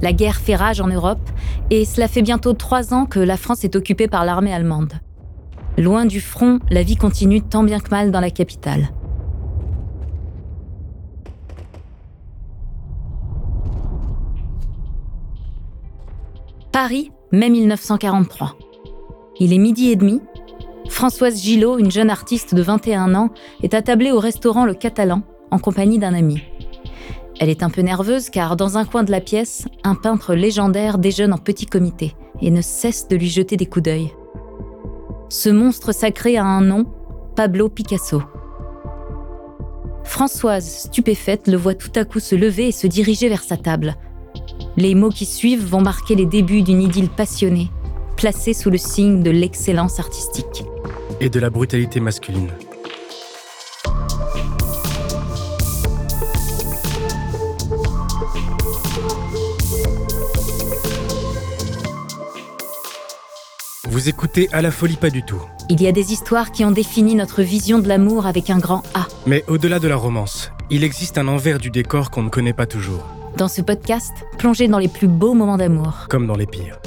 La guerre fait rage en Europe et cela fait bientôt trois ans que la France est occupée par l'armée allemande. Loin du front, la vie continue tant bien que mal dans la capitale. Paris, mai 1943. Il est midi et demi. Françoise Gillot, une jeune artiste de 21 ans, est attablée au restaurant Le Catalan en compagnie d'un ami. Elle est un peu nerveuse car dans un coin de la pièce, un peintre légendaire déjeune en petit comité et ne cesse de lui jeter des coups d'œil. Ce monstre sacré a un nom, Pablo Picasso. Françoise, stupéfaite, le voit tout à coup se lever et se diriger vers sa table. Les mots qui suivent vont marquer les débuts d'une idylle passionnée, placée sous le signe de l'excellence artistique. Et de la brutalité masculine. Vous écoutez à la folie pas du tout. Il y a des histoires qui ont défini notre vision de l'amour avec un grand A. Mais au-delà de la romance, il existe un envers du décor qu'on ne connaît pas toujours, Dans ce podcast, plongez dans les plus beaux moments d'amour. comme dans les pires.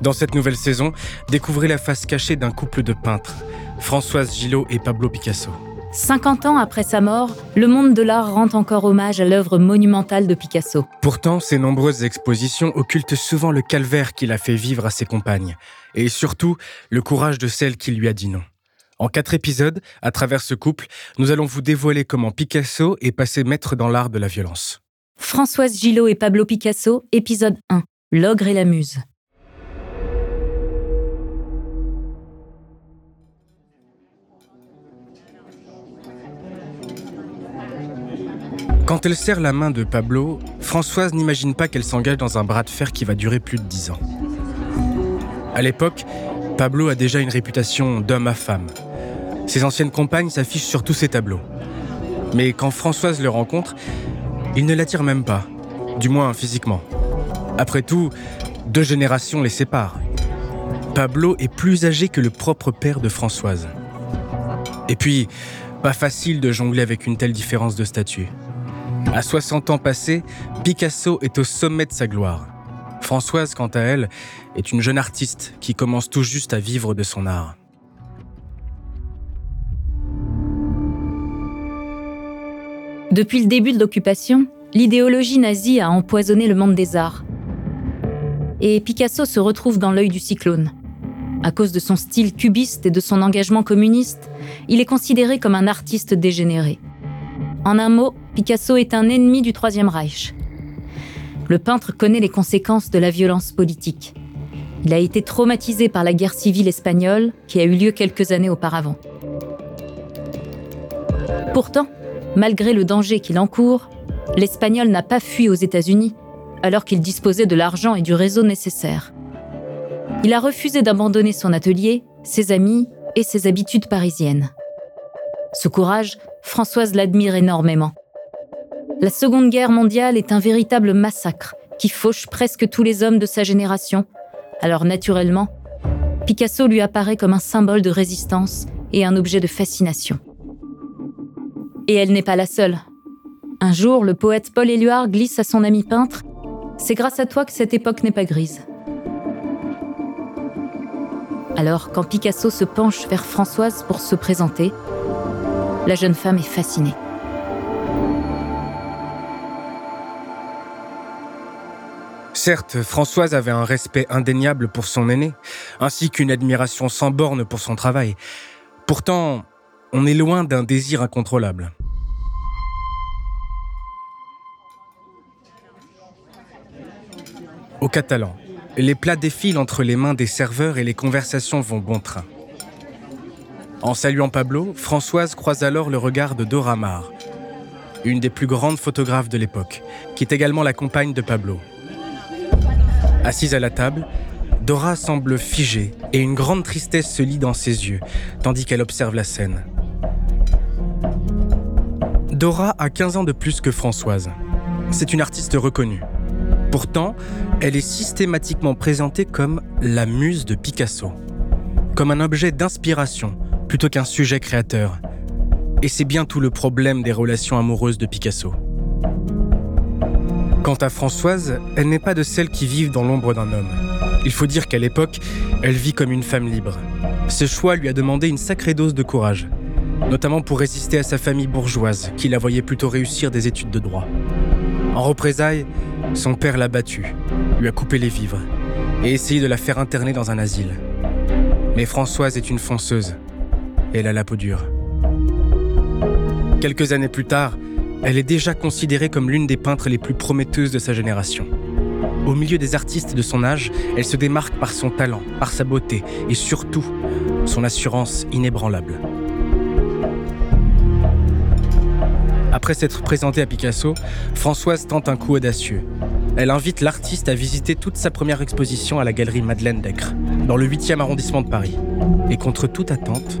Dans cette nouvelle saison, découvrez la face cachée d'un couple de peintres, Françoise Gillot et Pablo Picasso. 50 ans après sa mort, le monde de l'art rend encore hommage à l'œuvre monumentale de Picasso. Pourtant, ces nombreuses expositions occultent souvent le calvaire qu'il a fait vivre à ses compagnes, et surtout le courage de celle qui lui a dit non. En quatre épisodes, à travers ce couple, nous allons vous dévoiler comment Picasso est passé maître dans l'art de la violence. Françoise Gillot et Pablo Picasso, épisode 1. L'ogre et la muse. Quand elle serre la main de Pablo, Françoise n'imagine pas qu'elle s'engage dans un bras de fer qui va durer plus de dix ans. À l'époque, Pablo a déjà une réputation d'homme à femme. Ses anciennes compagnes s'affichent sur tous ses tableaux. Mais quand Françoise le rencontre, il ne l'attire même pas, du moins physiquement. Après tout, deux générations les séparent. Pablo est plus âgé que le propre père de Françoise. Et puis, pas facile de jongler avec une telle différence de statut. À 60 ans passés, Picasso est au sommet de sa gloire. Françoise, quant à elle, est une jeune artiste qui commence tout juste à vivre de son art. Depuis le début de l'occupation, l'idéologie nazie a empoisonné le monde des arts. Et Picasso se retrouve dans l'œil du cyclone. À cause de son style cubiste et de son engagement communiste, il est considéré comme un artiste dégénéré. En un mot, Picasso est un ennemi du Troisième Reich. Le peintre connaît les conséquences de la violence politique. Il a été traumatisé par la guerre civile espagnole qui a eu lieu quelques années auparavant. Pourtant, malgré le danger qu'il encourt, l'Espagnol n'a pas fui aux États-Unis, alors qu'il disposait de l'argent et du réseau nécessaire. Il a refusé d'abandonner son atelier, ses amis et ses habitudes parisiennes. Ce courage, Françoise l'admire énormément. La Seconde Guerre mondiale est un véritable massacre qui fauche presque tous les hommes de sa génération. Alors naturellement, Picasso lui apparaît comme un symbole de résistance et un objet de fascination. Et elle n'est pas la seule. Un jour, le poète Paul Éluard glisse à son ami peintre C'est grâce à toi que cette époque n'est pas grise. Alors, quand Picasso se penche vers Françoise pour se présenter, la jeune femme est fascinée. Certes, Françoise avait un respect indéniable pour son aîné, ainsi qu'une admiration sans borne pour son travail. Pourtant, on est loin d'un désir incontrôlable. Au Catalan, les plats défilent entre les mains des serveurs et les conversations vont bon train. En saluant Pablo, Françoise croise alors le regard de Dora Maar, une des plus grandes photographes de l'époque, qui est également la compagne de Pablo. Assise à la table, Dora semble figée et une grande tristesse se lit dans ses yeux, tandis qu'elle observe la scène. Dora a 15 ans de plus que Françoise. C'est une artiste reconnue. Pourtant, elle est systématiquement présentée comme la muse de Picasso, comme un objet d'inspiration plutôt qu'un sujet créateur. Et c'est bien tout le problème des relations amoureuses de Picasso. Quant à Françoise, elle n'est pas de celles qui vivent dans l'ombre d'un homme. Il faut dire qu'à l'époque, elle vit comme une femme libre. Ce choix lui a demandé une sacrée dose de courage, notamment pour résister à sa famille bourgeoise, qui la voyait plutôt réussir des études de droit. En représailles, son père l'a battue, lui a coupé les vivres et essayé de la faire interner dans un asile. Mais Françoise est une fonceuse elle a la peau dure. Quelques années plus tard, elle est déjà considérée comme l'une des peintres les plus prometteuses de sa génération. Au milieu des artistes de son âge, elle se démarque par son talent, par sa beauté et surtout son assurance inébranlable. Après s'être présentée à Picasso, Françoise tente un coup audacieux. Elle invite l'artiste à visiter toute sa première exposition à la galerie Madeleine d'Aicre, dans le 8e arrondissement de Paris. Et contre toute attente,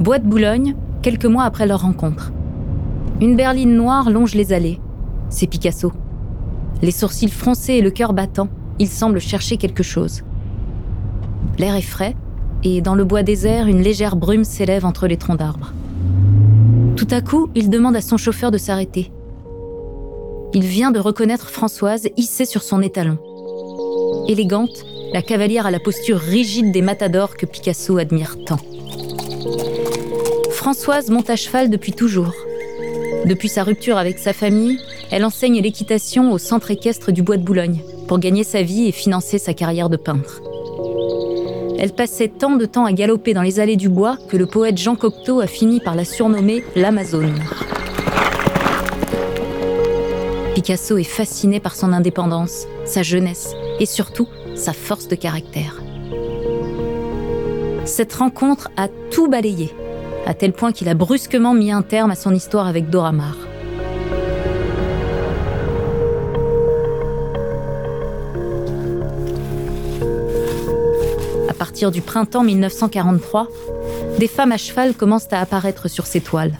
Bois de Boulogne, quelques mois après leur rencontre. Une berline noire longe les allées. C'est Picasso. Les sourcils froncés et le cœur battant, il semble chercher quelque chose. L'air est frais, et dans le bois désert, une légère brume s'élève entre les troncs d'arbres. Tout à coup, il demande à son chauffeur de s'arrêter. Il vient de reconnaître Françoise hissée sur son étalon. Élégante, la cavalière a la posture rigide des matadors que Picasso admire tant. Françoise monte à cheval depuis toujours. Depuis sa rupture avec sa famille, elle enseigne l'équitation au centre équestre du Bois de Boulogne pour gagner sa vie et financer sa carrière de peintre. Elle passait tant de temps à galoper dans les allées du bois que le poète Jean Cocteau a fini par la surnommer l'Amazone. Picasso est fasciné par son indépendance, sa jeunesse et surtout sa force de caractère. Cette rencontre a tout balayé, à tel point qu'il a brusquement mis un terme à son histoire avec Dora Maar. À partir du printemps 1943, des femmes à cheval commencent à apparaître sur ses toiles.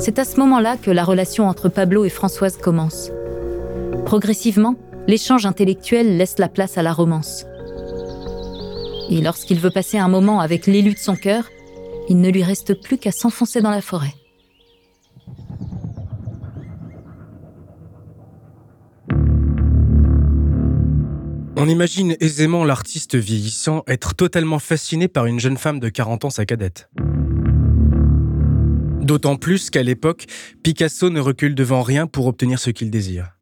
C'est à ce moment-là que la relation entre Pablo et Françoise commence. Progressivement, l'échange intellectuel laisse la place à la romance. Et lorsqu'il veut passer un moment avec l'élu de son cœur, il ne lui reste plus qu'à s'enfoncer dans la forêt. On imagine aisément l'artiste vieillissant être totalement fasciné par une jeune femme de 40 ans sa cadette. D'autant plus qu'à l'époque, Picasso ne recule devant rien pour obtenir ce qu'il désire.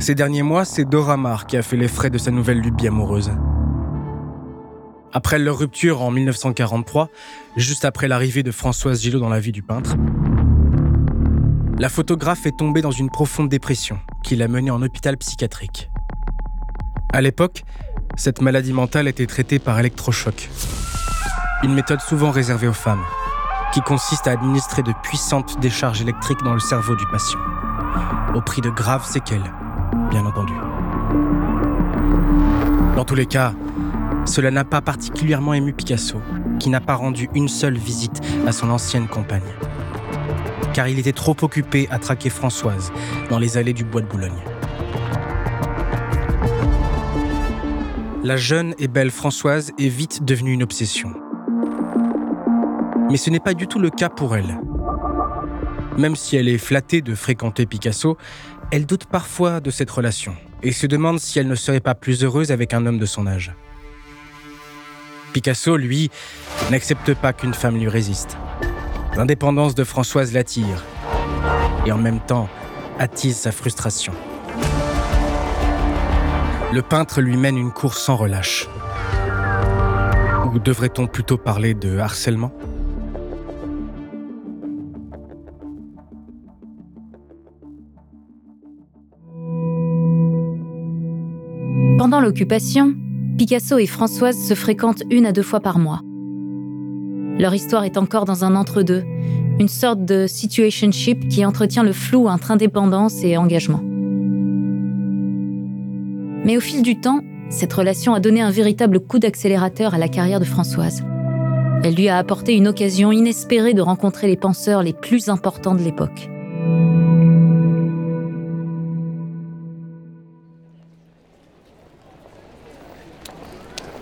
Ces derniers mois, c'est Dora Maar qui a fait les frais de sa nouvelle lubie amoureuse. Après leur rupture en 1943, juste après l'arrivée de Françoise Gillot dans la vie du peintre, la photographe est tombée dans une profonde dépression qui l'a menée en hôpital psychiatrique. À l'époque, cette maladie mentale était traitée par électrochoc, une méthode souvent réservée aux femmes, qui consiste à administrer de puissantes décharges électriques dans le cerveau du patient, au prix de graves séquelles, bien entendu. Dans tous les cas, cela n'a pas particulièrement ému Picasso, qui n'a pas rendu une seule visite à son ancienne compagne. Car il était trop occupé à traquer Françoise dans les allées du bois de Boulogne. La jeune et belle Françoise est vite devenue une obsession. Mais ce n'est pas du tout le cas pour elle. Même si elle est flattée de fréquenter Picasso, elle doute parfois de cette relation et se demande si elle ne serait pas plus heureuse avec un homme de son âge. Picasso, lui, n'accepte pas qu'une femme lui résiste. L'indépendance de Françoise l'attire et en même temps attise sa frustration. Le peintre lui mène une course sans relâche. Ou devrait-on plutôt parler de harcèlement? Pendant l'occupation, Picasso et Françoise se fréquentent une à deux fois par mois. Leur histoire est encore dans un entre-deux, une sorte de situationship qui entretient le flou entre indépendance et engagement. Mais au fil du temps, cette relation a donné un véritable coup d'accélérateur à la carrière de Françoise. Elle lui a apporté une occasion inespérée de rencontrer les penseurs les plus importants de l'époque.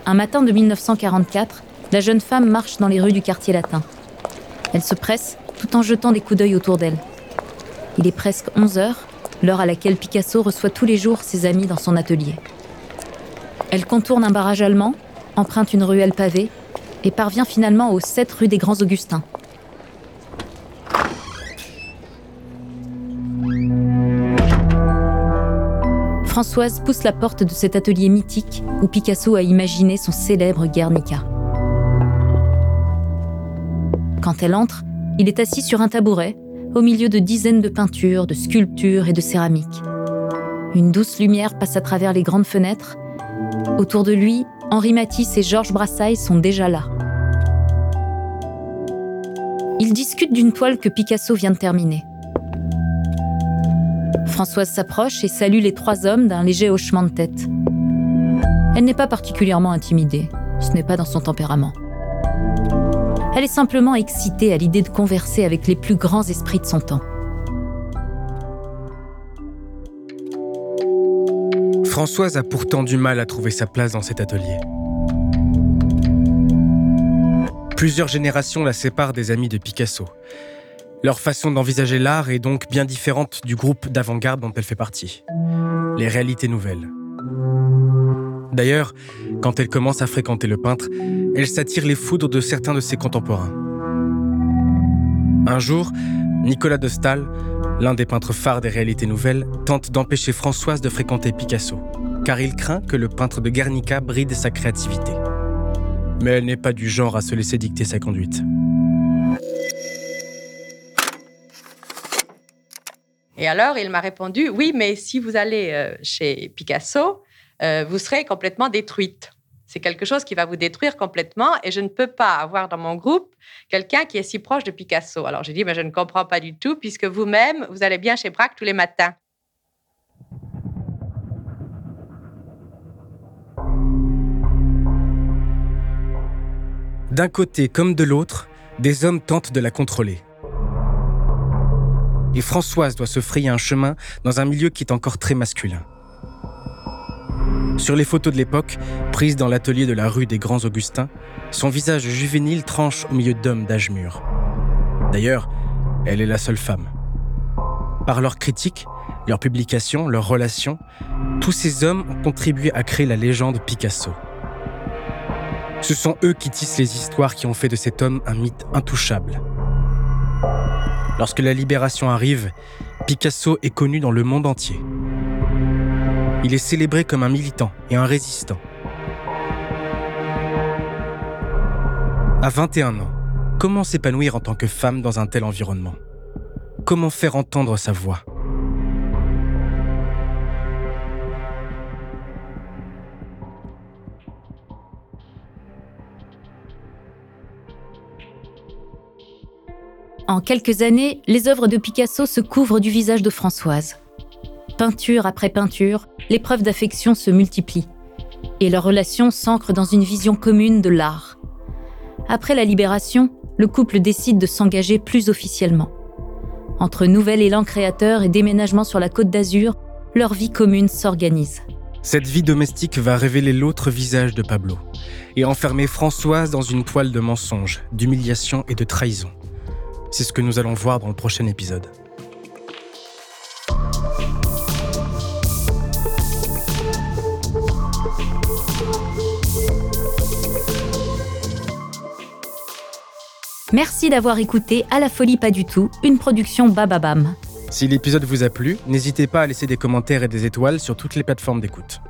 Un matin de 1944, la jeune femme marche dans les rues du quartier latin. Elle se presse tout en jetant des coups d'œil autour d'elle. Il est presque 11 heures, l'heure à laquelle Picasso reçoit tous les jours ses amis dans son atelier. Elle contourne un barrage allemand, emprunte une ruelle pavée et parvient finalement aux 7 rue des Grands Augustins. Françoise pousse la porte de cet atelier mythique où Picasso a imaginé son célèbre Guernica. Quand elle entre, il est assis sur un tabouret, au milieu de dizaines de peintures, de sculptures et de céramiques. Une douce lumière passe à travers les grandes fenêtres. Autour de lui, Henri Matisse et Georges Brassailles sont déjà là. Ils discutent d'une toile que Picasso vient de terminer. Françoise s'approche et salue les trois hommes d'un léger hochement de tête. Elle n'est pas particulièrement intimidée, ce n'est pas dans son tempérament. Elle est simplement excitée à l'idée de converser avec les plus grands esprits de son temps. Françoise a pourtant du mal à trouver sa place dans cet atelier. Plusieurs générations la séparent des amis de Picasso. Leur façon d'envisager l'art est donc bien différente du groupe d'avant-garde dont elle fait partie. Les réalités nouvelles. D'ailleurs, quand elle commence à fréquenter le peintre, elle s'attire les foudres de certains de ses contemporains. Un jour, Nicolas de Stahl, l'un des peintres phares des réalités nouvelles, tente d'empêcher Françoise de fréquenter Picasso, car il craint que le peintre de Guernica bride sa créativité. Mais elle n'est pas du genre à se laisser dicter sa conduite. Et alors, il m'a répondu, oui, mais si vous allez euh, chez Picasso, euh, vous serez complètement détruite. C'est quelque chose qui va vous détruire complètement et je ne peux pas avoir dans mon groupe quelqu'un qui est si proche de Picasso. Alors j'ai dit, mais je ne comprends pas du tout puisque vous-même, vous allez bien chez Braque tous les matins. D'un côté comme de l'autre, des hommes tentent de la contrôler. Et Françoise doit se frayer un chemin dans un milieu qui est encore très masculin. Sur les photos de l'époque, prises dans l'atelier de la rue des Grands Augustins, son visage juvénile tranche au milieu d'hommes d'âge mûr. D'ailleurs, elle est la seule femme. Par leurs critiques, leurs publications, leurs relations, tous ces hommes ont contribué à créer la légende Picasso. Ce sont eux qui tissent les histoires qui ont fait de cet homme un mythe intouchable. Lorsque la libération arrive, Picasso est connu dans le monde entier. Il est célébré comme un militant et un résistant. À 21 ans, comment s'épanouir en tant que femme dans un tel environnement? Comment faire entendre sa voix? En quelques années, les œuvres de Picasso se couvrent du visage de Françoise. Peinture après peinture, les preuves d'affection se multiplient. Et leur relation s'ancre dans une vision commune de l'art. Après la libération, le couple décide de s'engager plus officiellement. Entre nouvel élan créateur et déménagement sur la côte d'Azur, leur vie commune s'organise. Cette vie domestique va révéler l'autre visage de Pablo et enfermer Françoise dans une toile de mensonges, d'humiliation et de trahison. C'est ce que nous allons voir dans le prochain épisode. Merci d'avoir écouté À la folie pas du tout, une production Bababam. Si l'épisode vous a plu, n'hésitez pas à laisser des commentaires et des étoiles sur toutes les plateformes d'écoute.